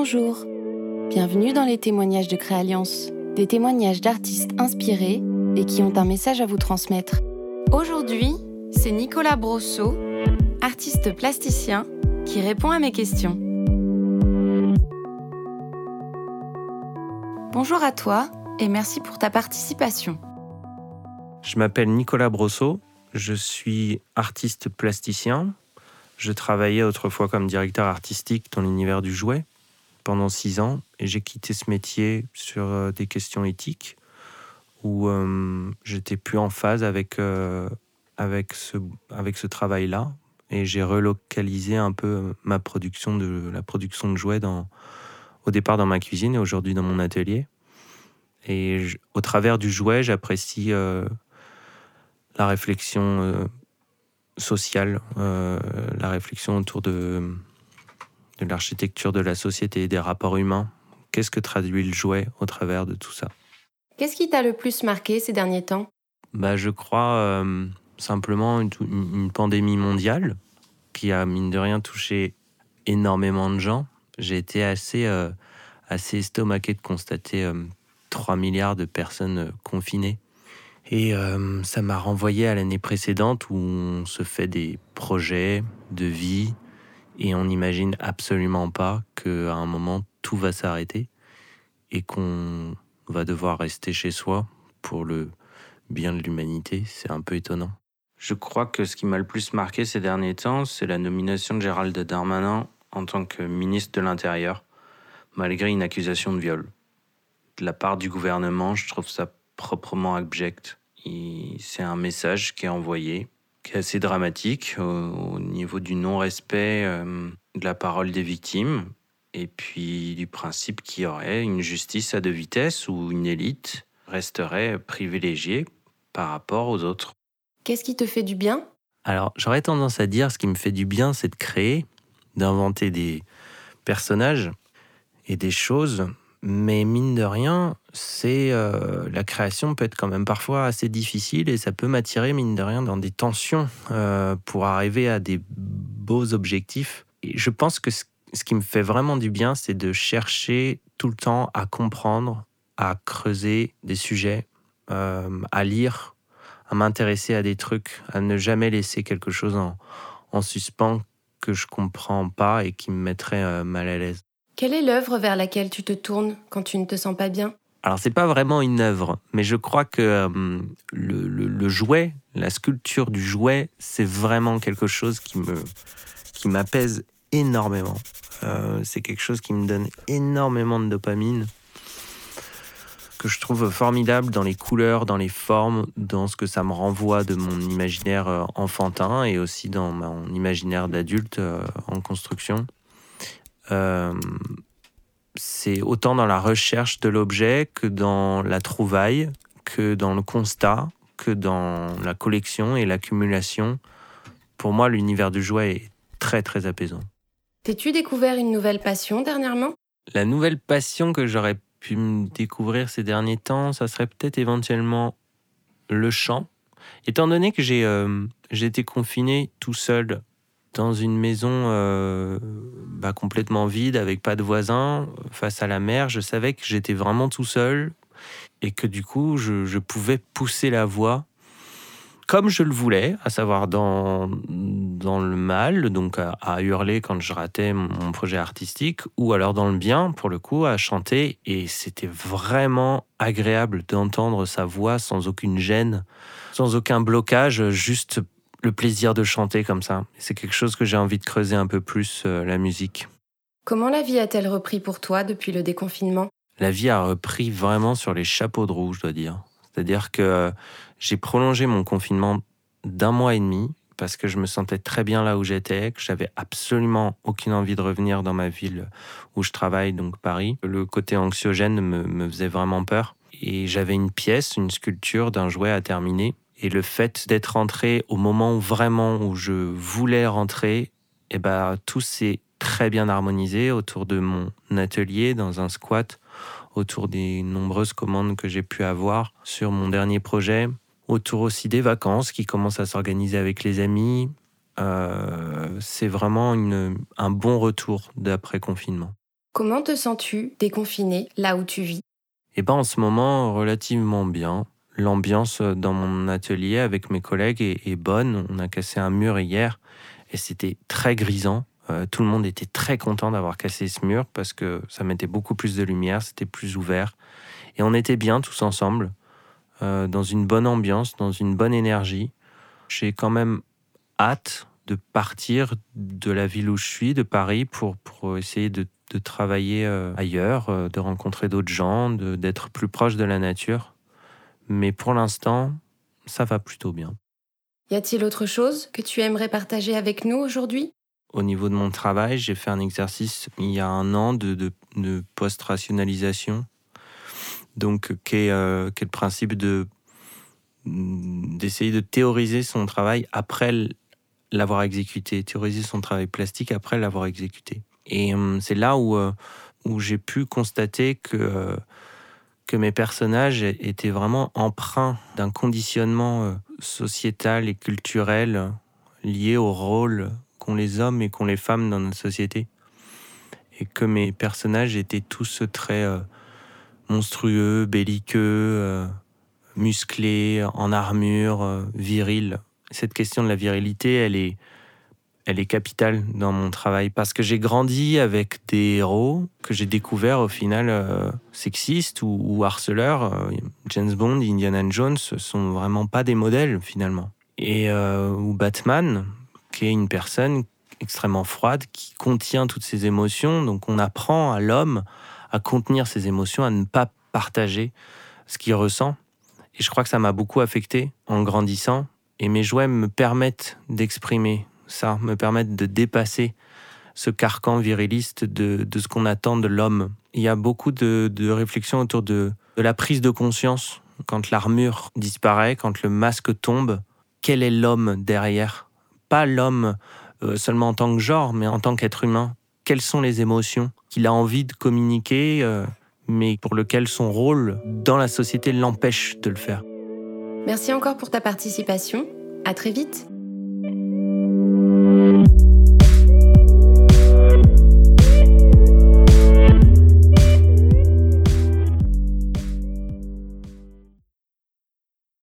Bonjour, bienvenue dans les témoignages de Créalliance, des témoignages d'artistes inspirés et qui ont un message à vous transmettre. Aujourd'hui, c'est Nicolas Brosso, artiste plasticien, qui répond à mes questions. Bonjour à toi et merci pour ta participation. Je m'appelle Nicolas Brosso, je suis artiste plasticien. Je travaillais autrefois comme directeur artistique dans l'univers du jouet pendant six ans et j'ai quitté ce métier sur euh, des questions éthiques où euh, j'étais plus en phase avec, euh, avec ce, avec ce travail-là et j'ai relocalisé un peu ma production de la production de jouets dans, au départ dans ma cuisine et aujourd'hui dans mon atelier. Et au travers du jouet, j'apprécie la réflexion sociale, la réflexion autour de de l'architecture de la société et des rapports humains. Qu'est-ce que traduit le jouet au travers de tout ça? Qu'est-ce qui t'a le plus marqué ces derniers temps? Bah, Je crois euh, simplement une, pandémie mondiale qui a, mine de rien, touché énormément de gens. J'ai été assez, euh, assez estomaqué de constater 3 euh, milliards de personnes confinées. Et ça m'a renvoyé à l'année précédente où on se fait des projets de vie, et on n'imagine absolument pas qu'à un moment tout va s'arrêter et qu'on va devoir rester chez soi pour le bien de l'humanité. C'est un peu étonnant. Je crois que ce qui m'a le plus marqué ces derniers temps, c'est la nomination de Gérald Darmanin en tant que ministre de l'Intérieur, malgré une accusation de viol. De la part du gouvernement, je trouve ça proprement abject. C'est un message qui est envoyé qui est assez dramatique au, niveau du non-respect euh, de la parole des victimes et puis du principe qu'il y aurait une justice à deux vitesses où une élite resterait privilégiée par rapport aux autres. Qu'est-ce qui te fait du bien? Alors, j'aurais tendance à dire ce qui me fait du bien, c'est de créer, d'inventer des personnages et des choses mais mine de rien, c'est euh, la création peut être quand même parfois assez difficile et ça peut m'attirer mine de rien dans des tensions euh, pour arriver à des beaux objectifs. Et je pense que ce, qui me fait vraiment du bien, c'est de chercher tout le temps à comprendre, à creuser des sujets, euh, à lire, à m'intéresser à des trucs, à ne jamais laisser quelque chose en, en suspens que je comprends pas et qui me mettrait mal à l'aise. Quelle est l'œuvre vers laquelle tu te tournes quand tu ne te sens pas bien? Alors c'est pas vraiment une œuvre, mais je crois que euh, le, jouet, la sculpture du jouet, c'est vraiment quelque chose qui me qui m'apaise énormément. Euh, c'est quelque chose qui me donne énormément de dopamine, que je trouve formidable dans les couleurs, dans les formes, dans ce que ça me renvoie de mon imaginaire euh, enfantin et aussi dans mon imaginaire d'adulte en construction. Euh, c'est autant dans la recherche de l'objet que dans la trouvaille, que dans le constat, que dans la collection et l'accumulation. Pour moi, l'univers du jouet est très très apaisant. T'es-tu découvert une nouvelle passion dernièrement? La nouvelle passion que j'aurais pu me découvrir ces derniers temps, ça serait peut-être éventuellement le chant. Étant donné que j'ai euh, été confiné tout seul dans une maison euh, bah, complètement vide, avec pas de voisins, face à la mer. Je savais que j'étais vraiment tout seul et que du coup, je, pouvais pousser la voix comme je le voulais, à savoir dans, dans le mal, donc à, hurler quand je ratais mon projet artistique, ou alors dans le bien, pour le coup, à chanter. Et c'était vraiment agréable d'entendre sa voix sans aucune gêne, sans aucun blocage, juste le plaisir de chanter comme ça. C'est quelque chose que j'ai envie de creuser un peu plus, euh, la musique. Comment la vie a-t-elle repris pour toi depuis le déconfinement? La vie a repris vraiment sur les chapeaux de roue, je dois dire. C'est-à-dire que euh, j'ai prolongé mon confinement d'un mois et demi parce que je me sentais très bien là où j'étais, que j'avais absolument aucune envie de revenir dans ma ville où je travaille, donc Paris. Le côté anxiogène me, me faisait vraiment peur. Et j'avais une pièce, une sculpture d'un jouet à terminer et le fait d'être rentré au moment vraiment où je voulais rentrer, eh ben, tout s'est très bien harmonisé autour de mon atelier dans un squat, autour des nombreuses commandes que j'ai pu avoir sur mon dernier projet, autour aussi des vacances qui commencent à s'organiser avec les amis. Euh, c'est vraiment une, un bon retour d'après confinement. Comment te sens-tu déconfiné là où tu vis? Eh bien, en ce moment, relativement bien. L'ambiance dans mon atelier avec mes collègues est, bonne. On a cassé un mur hier et c'était très grisant. Euh, tout le monde était très content d'avoir cassé ce mur parce que ça mettait beaucoup plus de lumière, c'était plus ouvert. Et on était bien tous ensemble, euh, dans une bonne ambiance, dans une bonne énergie. J'ai quand même hâte de partir de la ville où je suis, de Paris, pour, essayer de, travailler euh, ailleurs, de rencontrer d'autres gens, d'être plus proche de la nature. Mais pour l'instant, ça va plutôt bien. Y a-t-il autre chose que tu aimerais partager avec nous aujourd'hui? Au niveau de mon travail, j'ai fait un exercice il y a un an de, de, post-rationalisation, donc qui est, euh, est, le principe de d'essayer de théoriser son travail après l'avoir exécuté, théoriser son travail plastique après l'avoir exécuté. Et euh, c'est là où, euh, où j'ai pu constater que, que mes personnages étaient vraiment empreints d'un conditionnement sociétal et culturel lié au rôle les hommes et qu'ont les femmes dans notre société. Et que mes personnages étaient tous très euh, monstrueux, belliqueux, euh, musclés, en armure, euh, virils. Cette question de la virilité, elle est, elle est capitale dans mon travail parce que j'ai grandi avec des héros que j'ai découverts au final sexistes ou, harceleurs. James Bond, Indiana Jones sont vraiment pas des modèles finalement. Et ou Batman, qui est une personne extrêmement froide, qui contient toutes ses émotions. Donc on apprend à l'homme à contenir ses émotions, à ne pas partager ce qu'il ressent. Et je crois que ça m'a beaucoup affecté en grandissant. Et mes jouets me permettent d'exprimer ça, me permettent de dépasser ce carcan viriliste de, de ce qu'on attend de l'homme. Il y a beaucoup de, de réflexions autour de, la prise de conscience. Quand l'armure disparaît, quand le masque tombe, quel est l'homme derrière? Pas l'homme euh, seulement en tant que genre, mais en tant qu'être humain. Quelles sont les émotions qu'il a envie de communiquer, euh, mais pour lesquelles son rôle dans la société l'empêche de le faire? Merci encore pour ta participation. À très vite.